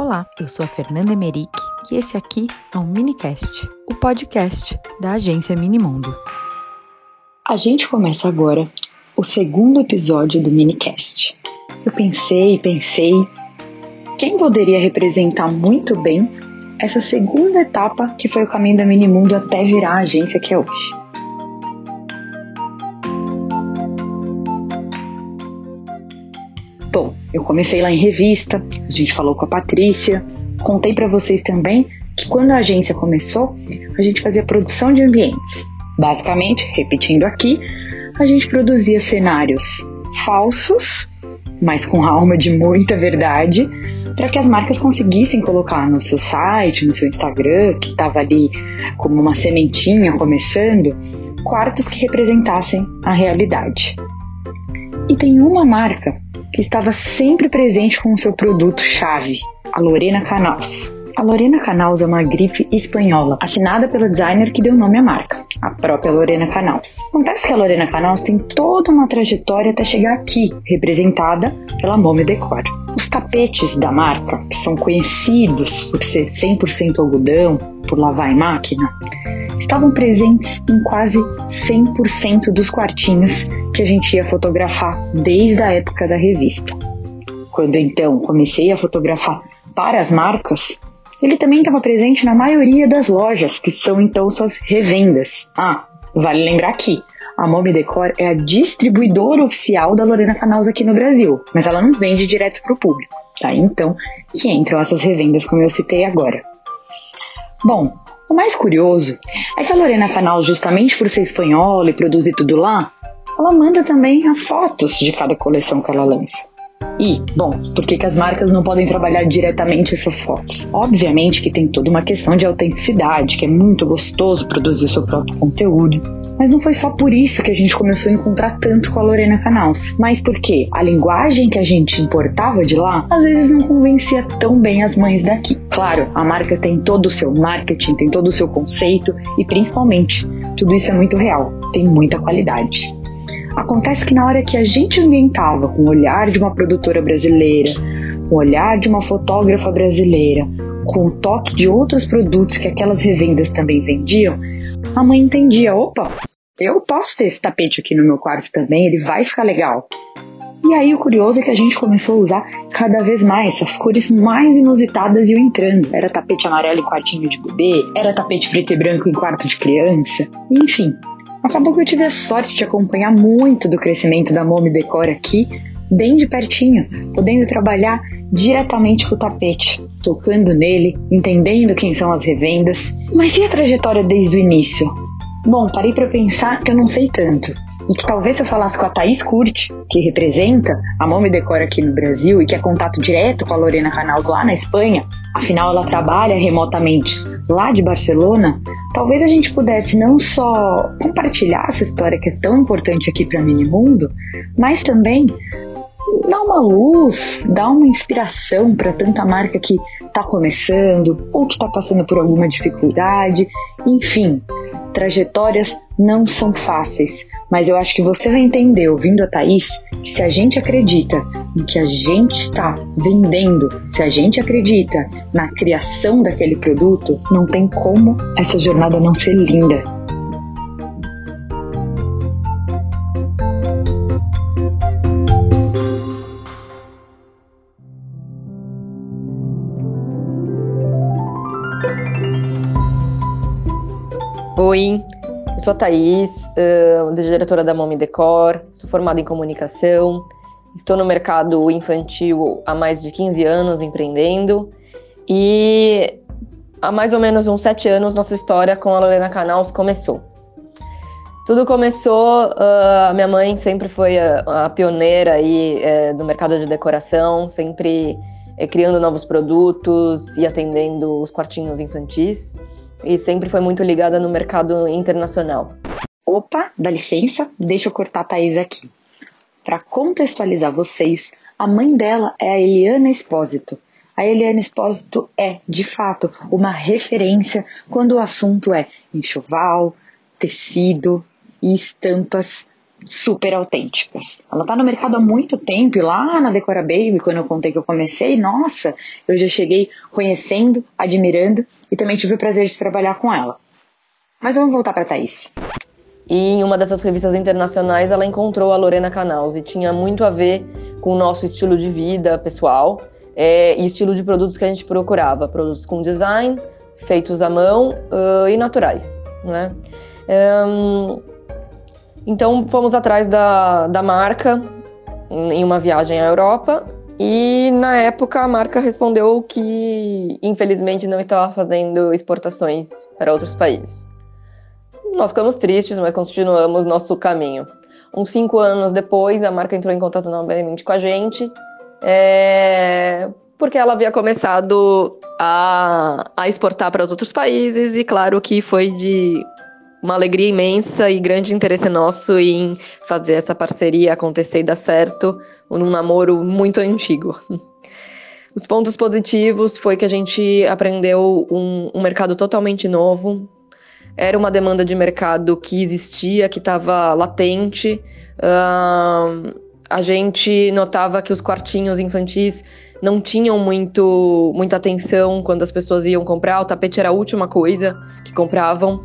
Olá, eu sou a Fernanda Emerick e esse aqui é o Minicast, o podcast da agência Minimundo. A gente começa agora o segundo episódio do Minicast. Eu pensei, pensei, quem poderia representar muito bem essa segunda etapa que foi o caminho da Minimundo até virar a agência que é hoje. Eu comecei lá em revista, a gente falou com a Patrícia, contei para vocês também que quando a agência começou, a gente fazia produção de ambientes. Basicamente, repetindo aqui, a gente produzia cenários falsos, mas com alma de muita verdade, para que as marcas conseguissem colocar no seu site, no seu Instagram, que estava ali como uma sementinha começando, quartos que representassem a realidade. E tem uma marca que estava sempre presente com o seu produto chave, a Lorena Canals. A Lorena Canals é uma grife espanhola, assinada pela designer que deu nome à marca, a própria Lorena Canals. Acontece que a Lorena Canals tem toda uma trajetória até chegar aqui, representada pela Momi Decor. Os tapetes da marca, que são conhecidos por ser 100% algodão, por lavar em máquina, estavam presentes em quase 100% dos quartinhos que a gente ia fotografar desde a época da revista. Quando então comecei a fotografar para as marcas, ele também estava presente na maioria das lojas, que são então suas revendas. Ah, vale lembrar aqui, a Mob Decor é a distribuidora oficial da Lorena Canals aqui no Brasil, mas ela não vende direto para o público, tá? Então, que entram essas revendas como eu citei agora. Bom, o mais curioso é que a Lorena Canals, justamente por ser espanhola e produzir tudo lá, ela manda também as fotos de cada coleção que ela lança. E, bom, por que, que as marcas não podem trabalhar diretamente essas fotos? Obviamente que tem toda uma questão de autenticidade, que é muito gostoso produzir o seu próprio conteúdo. Mas não foi só por isso que a gente começou a encontrar tanto com a Lorena Canals, mas porque a linguagem que a gente importava de lá às vezes não convencia tão bem as mães daqui. Claro, a marca tem todo o seu marketing, tem todo o seu conceito e principalmente, tudo isso é muito real, tem muita qualidade. Acontece que na hora que a gente ambientava com o olhar de uma produtora brasileira, com o olhar de uma fotógrafa brasileira, com o toque de outros produtos que aquelas revendas também vendiam, a mãe entendia: opa, eu posso ter esse tapete aqui no meu quarto também, ele vai ficar legal. E aí o curioso é que a gente começou a usar cada vez mais as cores mais inusitadas iam entrando. Era tapete amarelo em quartinho de bebê, era tapete preto e branco em quarto de criança, enfim. Acabou que eu tive a sorte de acompanhar muito do crescimento da Momi Decor aqui, bem de pertinho, podendo trabalhar diretamente com o tapete, tocando nele, entendendo quem são as revendas. Mas e a trajetória desde o início? Bom, parei para pensar que eu não sei tanto. E que talvez se eu falasse com a Thaís Curti, que representa a Momi Decor aqui no Brasil e que é contato direto com a Lorena Canals lá na Espanha, afinal ela trabalha remotamente lá de Barcelona, talvez a gente pudesse não só compartilhar essa história que é tão importante aqui para Minimundo, mas também dar uma luz, dar uma inspiração para tanta marca que está começando ou que está passando por alguma dificuldade, enfim, trajetórias não são fáceis, mas eu acho que você vai entender, ouvindo a Thaís, que se a gente acredita no que a gente está vendendo, se a gente acredita na criação daquele produto, não tem como essa jornada não ser linda. Oi, eu sou a Thaís, uh, diretora da Momi Decor, sou formada em comunicação, estou no mercado infantil há mais de 15 anos empreendendo e há mais ou menos uns 7 anos nossa história com a Lorena Canals começou. Tudo começou, uh, minha mãe sempre foi a, a pioneira aí uh, do mercado de decoração, sempre eh, criando novos produtos e atendendo os quartinhos infantis e sempre foi muito ligada no mercado internacional. Opa, dá licença, deixa eu cortar a Thaís aqui. Para contextualizar vocês, a mãe dela é a Eliana Espósito. A Eliana Espósito é, de fato, uma referência quando o assunto é enxoval, tecido e estampas super autênticas. Ela está no mercado há muito tempo, lá na Decora Baby, quando eu contei que eu comecei, nossa, eu já cheguei conhecendo, admirando e também tive o prazer de trabalhar com ela. Mas vamos voltar para Thaís. E em uma dessas revistas internacionais ela encontrou a Lorena Canals e tinha muito a ver com o nosso estilo de vida pessoal é, e estilo de produtos que a gente procurava, produtos com design, feitos à mão uh, e naturais, né? Um, então fomos atrás da, da marca em uma viagem à Europa e na época a marca respondeu que infelizmente não estava fazendo exportações para outros países. Nós ficamos tristes, mas continuamos nosso caminho. Uns cinco anos depois, a marca entrou em contato novamente com a gente, é, porque ela havia começado a, a exportar para os outros países, e claro que foi de uma alegria imensa e grande interesse nosso em fazer essa parceria acontecer e dar certo num namoro muito antigo. Os pontos positivos foi que a gente aprendeu um, um mercado totalmente novo. Era uma demanda de mercado que existia, que estava latente. Uh, a gente notava que os quartinhos infantis não tinham muito, muita atenção quando as pessoas iam comprar. O tapete era a última coisa que compravam.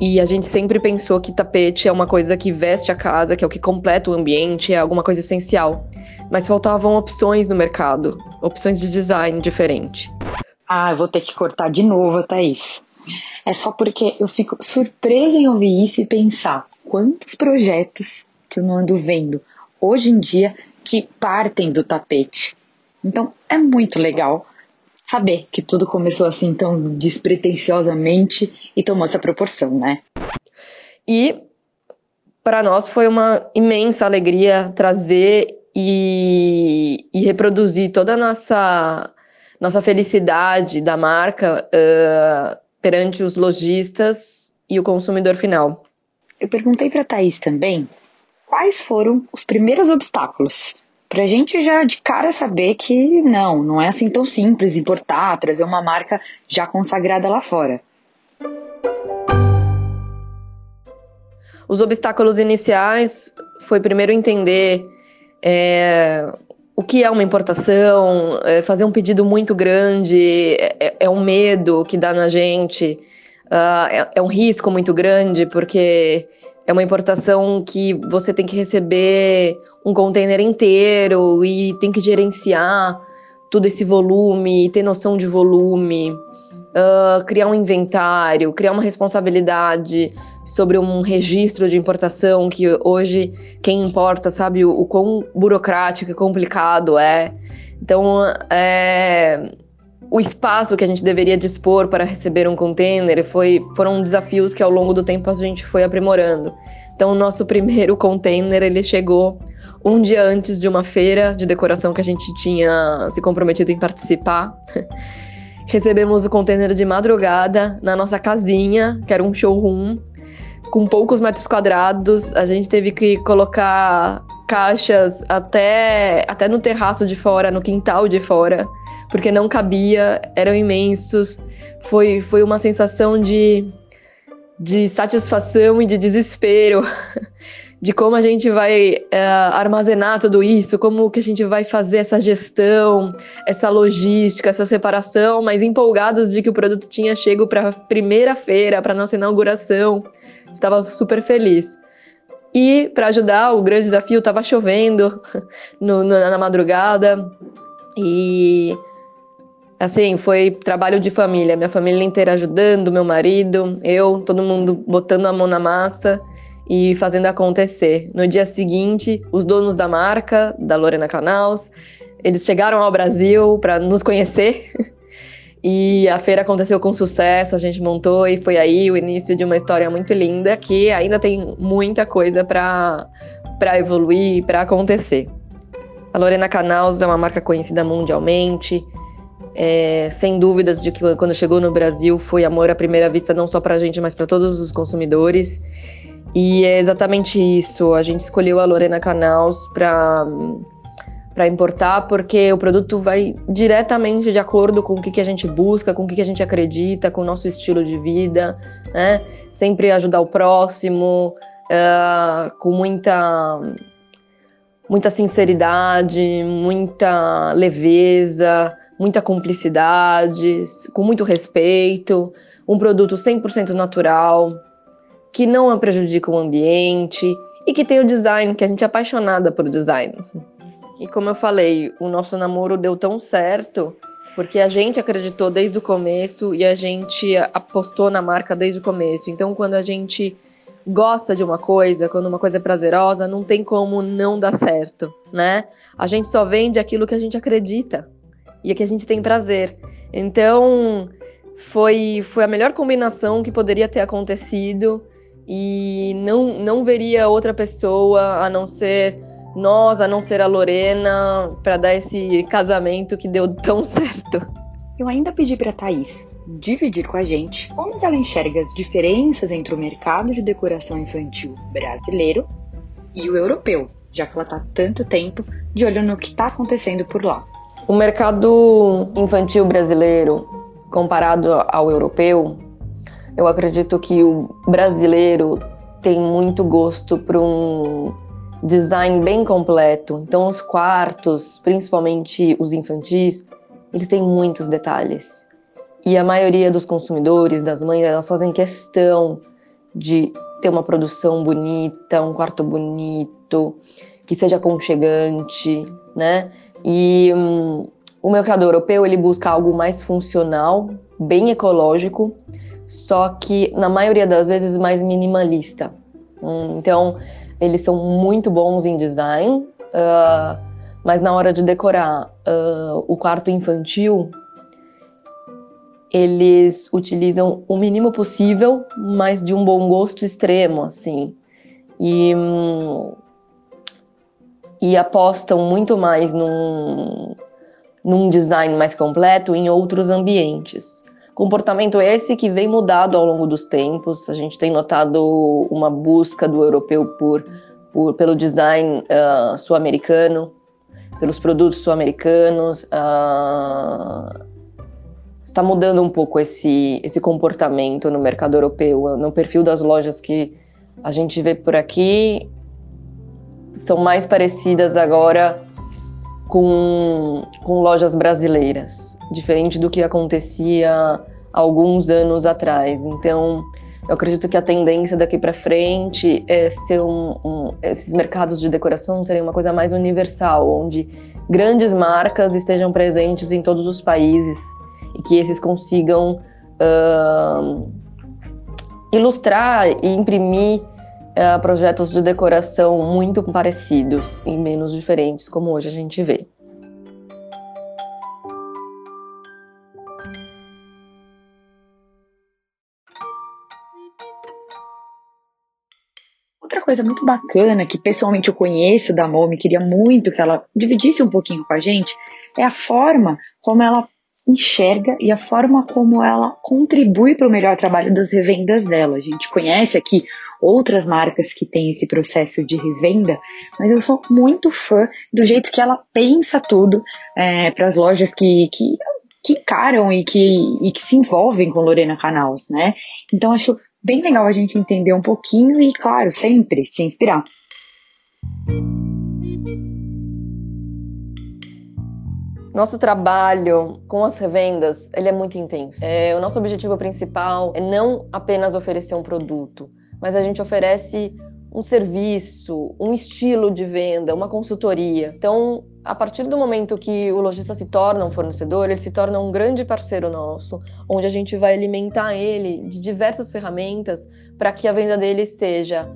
E a gente sempre pensou que tapete é uma coisa que veste a casa, que é o que completa o ambiente, é alguma coisa essencial. Mas faltavam opções no mercado, opções de design diferente. Ah, eu vou ter que cortar de novo, Thaís. É só porque eu fico surpresa em ouvir isso e pensar quantos projetos que eu não ando vendo hoje em dia que partem do tapete. Então é muito legal saber que tudo começou assim tão despretensiosamente e tomou essa proporção, né? E para nós foi uma imensa alegria trazer e, e, reproduzir toda a nossa, nossa felicidade da marca uh, perante os lojistas e o consumidor final. Eu perguntei para a Thaís também quais foram os primeiros obstáculos para a gente já de cara saber que não, não é assim tão simples importar, trazer uma marca já consagrada lá fora. Os obstáculos iniciais foi primeiro entender é, o que é uma importação, é, fazer um pedido muito grande, é, é, um medo que dá na gente, uh, é, um risco muito grande, porque é uma importação que você tem que receber um container inteiro e tem que gerenciar todo esse volume, ter noção de volume, uh, criar um inventário, criar uma responsabilidade sobre um registro de importação que hoje quem importa sabe o, o quão burocrático e complicado é. Então, é, o espaço que a gente deveria dispor para receber um container foi, foram desafios que ao longo do tempo a gente foi aprimorando. Então, o nosso primeiro container ele chegou um dia antes de uma feira de decoração que a gente tinha se comprometido em participar. Recebemos o container de madrugada na nossa casinha, que era um showroom, com poucos metros quadrados. A gente teve que colocar caixas até, até no terraço de fora, no quintal de fora, porque não cabia, eram imensos. Foi, foi uma sensação de, de satisfação e de desespero. de como a gente vai é, armazenar tudo isso, como que a gente vai fazer essa gestão, essa logística, essa separação, mas empolgados de que o produto tinha chego para a primeira feira, para nossa inauguração. Estava super feliz. E para ajudar, o grande desafio estava chovendo no, na madrugada e assim foi trabalho de família, minha família inteira ajudando, meu marido, eu, todo mundo botando a mão na massa e fazendo acontecer. No dia seguinte, os donos da marca, da Lorena Canals, eles chegaram ao Brasil para nos conhecer. E a feira aconteceu com sucesso, a gente montou e foi aí o início de uma história muito linda que ainda tem muita coisa para evoluir, para acontecer. A Lorena Canals é uma marca conhecida mundialmente, é, sem dúvidas de que quando chegou no Brasil foi amor à primeira vista, não só para a gente, mas para todos os consumidores. E é exatamente isso. A gente escolheu a Lorena Canals para para importar, porque o produto vai diretamente de acordo com o que, que a gente busca, com o que, que a gente acredita, com o nosso estilo de vida, né? Sempre ajudar o próximo, uh, com muita, muita sinceridade, muita leveza, muita cumplicidade, com muito respeito, um produto 100% natural, que não prejudica o ambiente e que tem o design, que a gente é apaixonada por design. E como eu falei, o nosso namoro deu tão certo porque a gente acreditou desde o começo e a gente apostou na marca desde o começo. Então, quando a gente gosta de uma coisa, quando uma coisa é prazerosa, não tem como não dar certo, né? A gente só vende aquilo que a gente acredita e é que a gente tem prazer. Então, foi, foi a melhor combinação que poderia ter acontecido e não, não veria outra pessoa a não ser nós, a não ser a Lorena, para dar esse casamento que deu tão certo. Eu ainda pedi para Thaís dividir com a gente como ela enxerga as diferenças entre o mercado de decoração infantil brasileiro e o europeu, já que ela está tanto tempo de olho no que está acontecendo por lá. O mercado infantil brasileiro, comparado ao europeu, eu acredito que o brasileiro tem muito gosto para um design bem completo. Então, os quartos, principalmente os infantis, eles têm muitos detalhes. E a maioria dos consumidores, das mães, elas fazem questão de ter uma produção bonita, um quarto bonito, que seja aconchegante, né? E hum, o mercado europeu ele busca algo mais funcional, bem ecológico, só que na maioria das vezes mais minimalista. Hum, então eles são muito bons em design, uh, mas na hora de decorar uh, o quarto infantil, eles utilizam o mínimo possível, mas de um bom gosto extremo, assim. E, hum, e apostam muito mais num, num design mais completo em outros ambientes. Comportamento esse que vem mudado ao longo dos tempos. A gente tem notado uma busca do europeu por, por pelo design uh, sul-americano, pelos produtos sul-americanos. Uh, está mudando um pouco esse, esse comportamento no mercado europeu. No perfil das lojas que a gente vê por aqui, estão mais parecidas agora com, com lojas brasileiras, diferente do que acontecia alguns anos atrás. Então, eu acredito que a tendência daqui para frente é ser um, um, esses mercados de decoração serem uma coisa mais universal, onde grandes marcas estejam presentes em todos os países e que esses consigam uh, ilustrar e imprimir uh, projetos de decoração muito parecidos e menos diferentes, como hoje a gente vê. Outra coisa muito bacana que pessoalmente eu conheço da Momi, queria muito que ela dividisse um pouquinho com a gente, é a forma como ela enxerga e a forma como ela contribui para o melhor trabalho das revendas dela. A gente conhece aqui outras marcas que têm esse processo de revenda, mas eu sou muito fã do jeito que ela pensa tudo é, para as lojas que, que que encaram e que, e que se envolvem com Lorena Canals, né? Então acho bem legal a gente entender um pouquinho e, claro, sempre se inspirar. Nosso trabalho com as revendas, ele é muito intenso. É, o nosso objetivo principal é não apenas oferecer um produto, mas a gente oferece um serviço, um estilo de venda, uma consultoria. Então, a partir do momento que o lojista se torna um fornecedor, ele se torna um grande parceiro nosso, onde a gente vai alimentar ele de diversas ferramentas para que a venda dele seja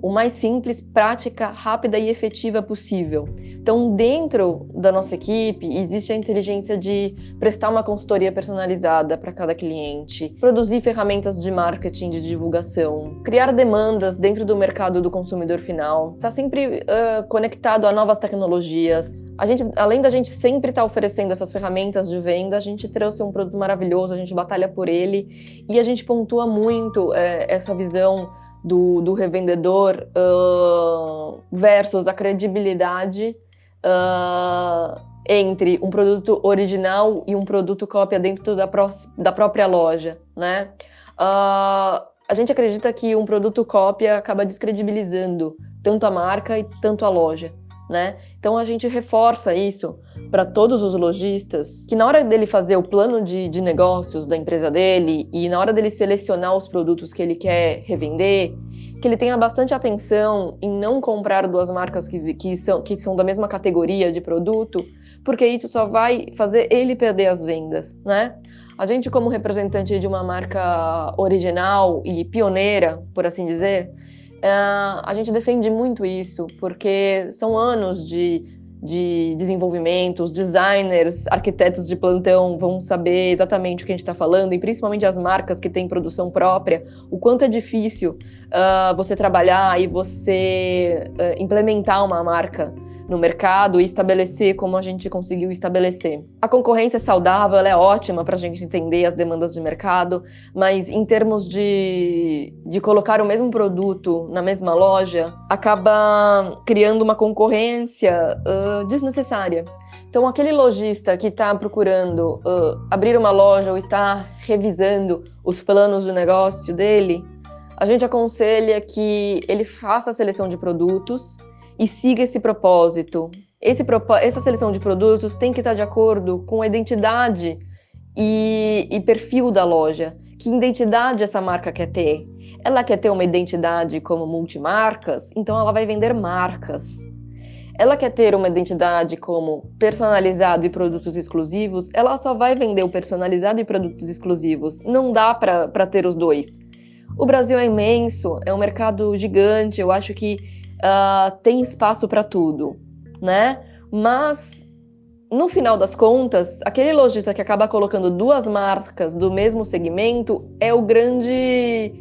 o mais simples, prática, rápida e efetiva possível. Então, dentro da nossa equipe, existe a inteligência de prestar uma consultoria personalizada para cada cliente, produzir ferramentas de marketing, de divulgação, criar demandas dentro do mercado do consumidor final, está sempre uh, conectado a novas tecnologias. A gente, além da gente sempre estar tá oferecendo essas ferramentas de venda, a gente trouxe um produto maravilhoso, a gente batalha por ele e a gente pontua muito uh, essa visão do, do revendedor uh, versus a credibilidade uh, entre um produto original e um produto cópia dentro da, pró da própria loja, né? Uh, a gente acredita que um produto cópia acaba descredibilizando tanto a marca e tanto a loja. Né? Então a gente reforça isso para todos os lojistas, que na hora dele fazer o plano de, de negócios da empresa dele e na hora dele selecionar os produtos que ele quer revender, que ele tenha bastante atenção em não comprar duas marcas que, que, são, que são da mesma categoria de produto, porque isso só vai fazer ele perder as vendas, né? A gente, como representante de uma marca original e pioneira, por assim dizer, Uh, a gente defende muito isso, porque são anos de, de desenvolvimento, os designers, arquitetos de plantão vão saber exatamente o que a gente está falando, e principalmente as marcas que têm produção própria, o quanto é difícil uh, você trabalhar e você uh, implementar uma marca no mercado e estabelecer como a gente conseguiu estabelecer. A concorrência saudável é ótima para a gente entender as demandas de mercado, mas em termos de, de colocar o mesmo produto na mesma loja, acaba criando uma concorrência uh, desnecessária. Então, aquele lojista que está procurando uh, abrir uma loja ou está revisando os planos de negócio dele, a gente aconselha que ele faça a seleção de produtos e siga esse propósito. Esse, essa seleção de produtos tem que estar de acordo com a identidade e, e perfil da loja. Que identidade essa marca quer ter? Ela quer ter uma identidade como multimarcas, então ela vai vender marcas. Ela quer ter uma identidade como personalizado e produtos exclusivos, ela só vai vender o personalizado e produtos exclusivos. Não dá para ter os dois. O Brasil é imenso, é um mercado gigante. Eu acho que uh, tem espaço para tudo, né? Mas no final das contas, aquele lojista que acaba colocando duas marcas do mesmo segmento é o grande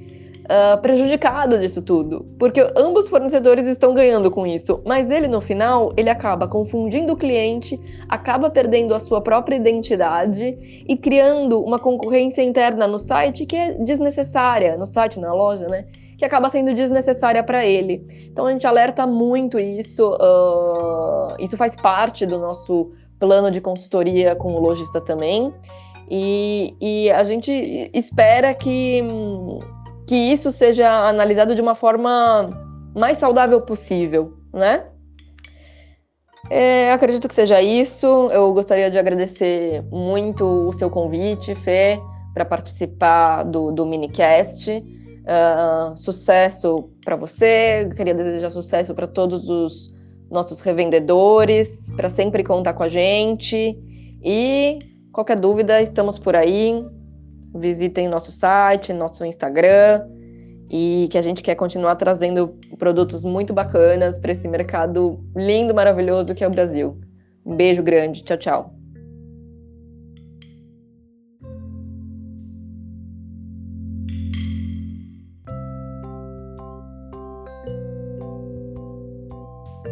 uh, prejudicado disso tudo, porque ambos os fornecedores estão ganhando com isso, mas ele no final ele acaba confundindo o cliente, acaba perdendo a sua própria identidade e criando uma concorrência interna no site que é desnecessária, no site, na loja, né? Que acaba sendo desnecessária para ele. Então a gente alerta muito isso, uh, isso faz parte do nosso plano de consultoria com o lojista também. E, e a gente espera que, que isso seja analisado de uma forma mais saudável possível, né? É, acredito que seja isso. Eu gostaria de agradecer muito o seu convite, Fê, para participar do, do minicast. Uh, sucesso para você, queria desejar sucesso para todos os nossos revendedores, para sempre contar com a gente. E qualquer dúvida, estamos por aí. Visitem nosso site, nosso Instagram e que a gente quer continuar trazendo produtos muito bacanas para esse mercado lindo, maravilhoso que é o Brasil. Um beijo grande, tchau, tchau.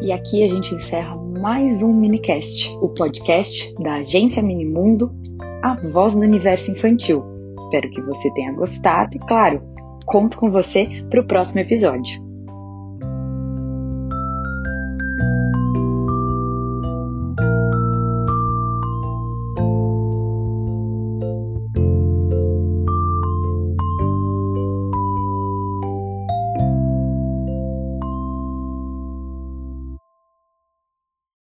E aqui a gente encerra mais um minicast, o podcast da agência Minimundo, a voz do universo infantil. Espero que você tenha gostado e, claro, conto com você para o próximo episódio.